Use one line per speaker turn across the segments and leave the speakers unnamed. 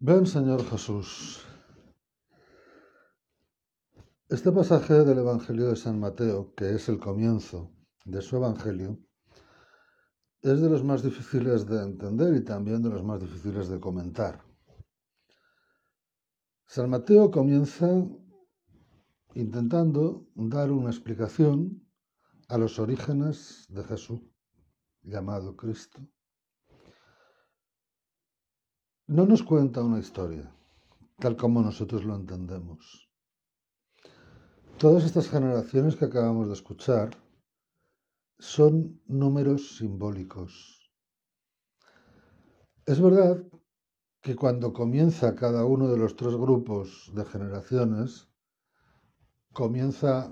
Ven, Señor Jesús. Este pasaje del Evangelio de San Mateo, que es el comienzo de su Evangelio, es de los más difíciles de entender y también de los más difíciles de comentar. San Mateo comienza intentando dar una explicación a los orígenes de Jesús, llamado Cristo. No nos cuenta una historia, tal como nosotros lo entendemos. Todas estas generaciones que acabamos de escuchar son números simbólicos. Es verdad que cuando comienza cada uno de los tres grupos de generaciones, comienza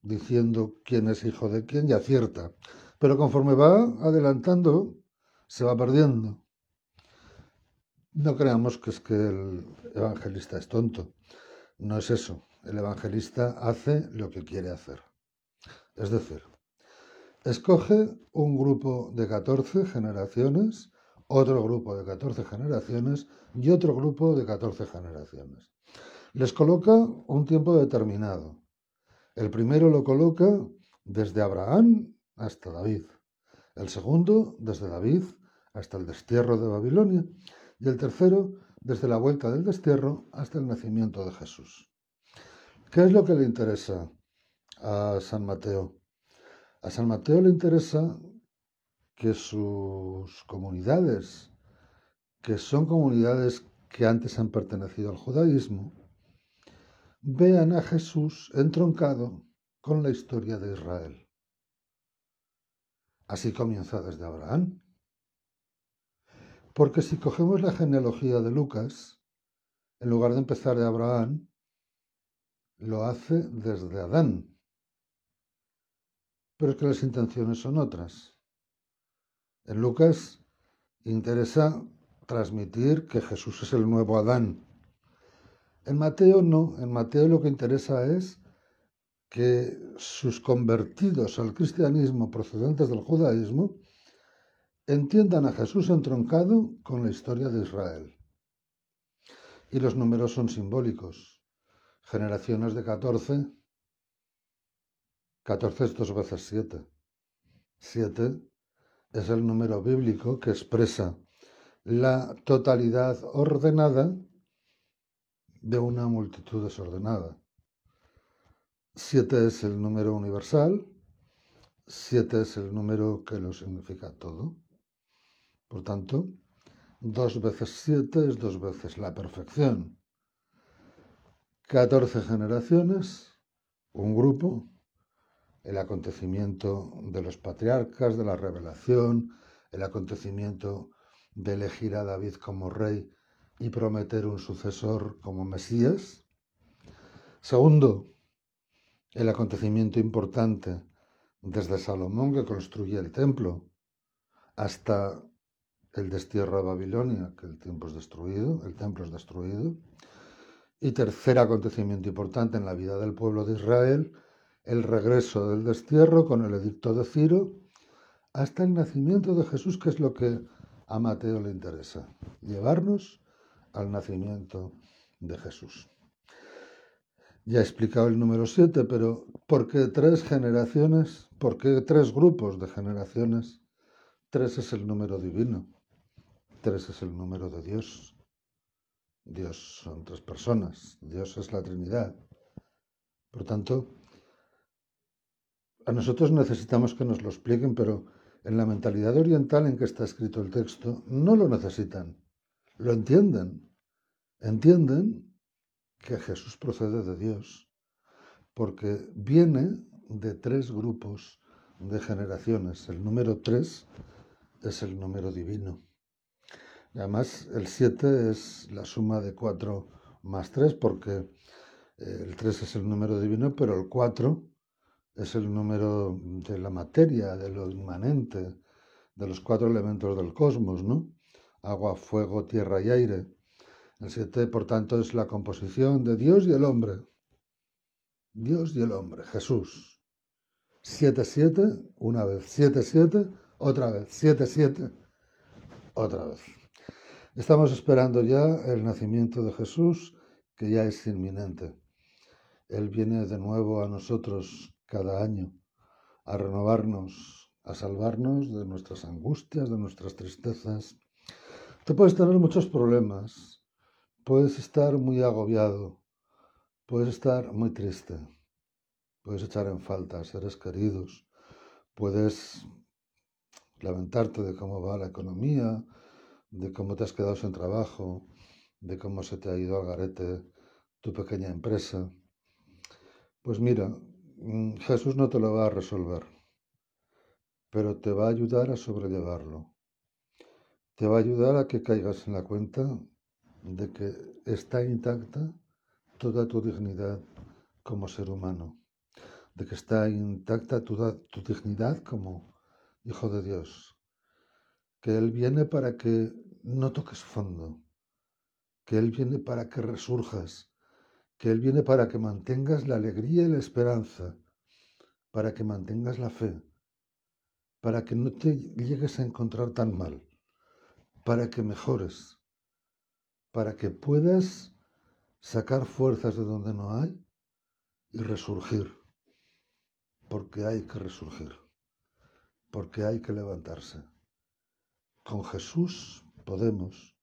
diciendo quién es hijo de quién y acierta, pero conforme va adelantando, se va perdiendo. No creamos que es que el evangelista es tonto, no es eso. El evangelista hace lo que quiere hacer. Es decir, escoge un grupo de 14 generaciones otro grupo de 14 generaciones y otro grupo de 14 generaciones. Les coloca un tiempo determinado. El primero lo coloca desde Abraham hasta David. El segundo desde David hasta el destierro de Babilonia. Y el tercero desde la vuelta del destierro hasta el nacimiento de Jesús. ¿Qué es lo que le interesa a San Mateo? A San Mateo le interesa que sus comunidades, que son comunidades que antes han pertenecido al judaísmo, vean a Jesús entroncado con la historia de Israel. Así comienza desde Abraham. Porque si cogemos la genealogía de Lucas, en lugar de empezar de Abraham, lo hace desde Adán. Pero es que las intenciones son otras. En Lucas interesa transmitir que Jesús es el nuevo Adán. En Mateo no, en Mateo lo que interesa es que sus convertidos al cristianismo procedentes del judaísmo entiendan a Jesús entroncado con la historia de Israel. Y los números son simbólicos. Generaciones de 14, 14 es dos veces 7. 7 es el número bíblico que expresa la totalidad ordenada de una multitud desordenada. Siete es el número universal, siete es el número que lo significa todo. Por tanto, dos veces siete es dos veces la perfección. Catorce generaciones, un grupo, el acontecimiento de los patriarcas, de la revelación, el acontecimiento de elegir a David como rey y prometer un sucesor como Mesías. Segundo, el acontecimiento importante desde Salomón que construye el templo hasta el destierro de Babilonia, que el tiempo es destruido, el templo es destruido. Y tercer acontecimiento importante en la vida del pueblo de Israel, el regreso del destierro con el edicto de Ciro, hasta el nacimiento de Jesús, que es lo que a Mateo le interesa, llevarnos al nacimiento de Jesús. Ya he explicado el número 7, pero ¿por qué tres generaciones? ¿Por qué tres grupos de generaciones? Tres es el número divino, tres es el número de Dios. Dios son tres personas, Dios es la Trinidad. Por tanto, a nosotros necesitamos que nos lo expliquen, pero en la mentalidad oriental en que está escrito el texto no lo necesitan, lo entienden. Entienden que Jesús procede de Dios, porque viene de tres grupos de generaciones. El número tres es el número divino. Y además el siete es la suma de cuatro más tres, porque eh, el tres es el número divino, pero el cuatro es el número de la materia, de lo inmanente, de los cuatro elementos del cosmos, ¿no? Agua, fuego, tierra y aire. El siete, por tanto, es la composición de Dios y el hombre. Dios y el hombre, Jesús. Siete, siete, una vez. Siete, siete, otra vez. Siete, siete, otra vez. Estamos esperando ya el nacimiento de Jesús, que ya es inminente. Él viene de nuevo a nosotros cada año, a renovarnos, a salvarnos de nuestras angustias, de nuestras tristezas. Te puedes tener muchos problemas, puedes estar muy agobiado, puedes estar muy triste, puedes echar en falta a seres queridos, puedes lamentarte de cómo va la economía, de cómo te has quedado sin trabajo, de cómo se te ha ido al garete tu pequeña empresa. Pues mira, mm, Jesús no te lo va a resolver, pero te va a ayudar a sobrellevarlo. Te va a ayudar a que caigas en la cuenta de que está intacta toda tu dignidad como ser humano, de que está intacta toda tu dignidad como hijo de Dios, que Él viene para que no toques fondo, que Él viene para que resurjas, que Él viene para que mantengas la alegría y la esperanza, para que mantengas la fe, para que no te llegues a encontrar tan mal, para que mejores, para que puedas sacar fuerzas de donde no hay y resurgir, porque hay que resurgir, porque hay que levantarse. Con Jesús podemos,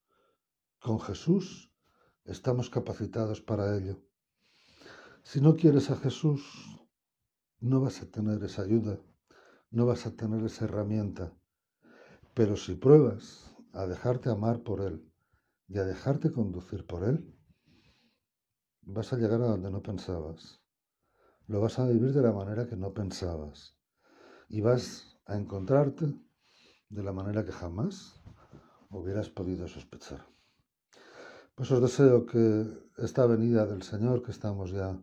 con Jesús estamos capacitados para ello. Si no quieres a Jesús, no vas a tener esa ayuda, no vas a tener esa herramienta. Pero si pruebas a dejarte amar por Él y a dejarte conducir por Él, vas a llegar a donde no pensabas. Lo vas a vivir de la manera que no pensabas. Y vas a encontrarte de la manera que jamás hubieras podido sospechar. Pues os deseo que esta venida del Señor que estamos ya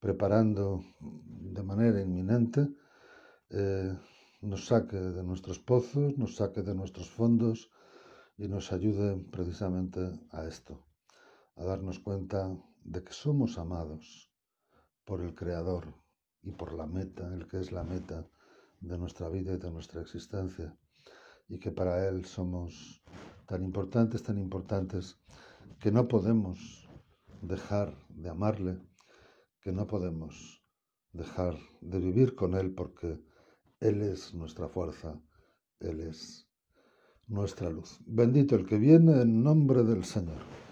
preparando de manera inminente eh, nos saque de nuestros pozos, nos saque de nuestros fondos y nos ayude precisamente a esto, a darnos cuenta de que somos amados por el Creador y por la meta, el que es la meta de nuestra vida y de nuestra existencia, y que para Él somos tan importantes, tan importantes, que no podemos dejar de amarle, que no podemos dejar de vivir con Él porque Él es nuestra fuerza, Él es nuestra luz. Bendito el que viene en nombre del Señor.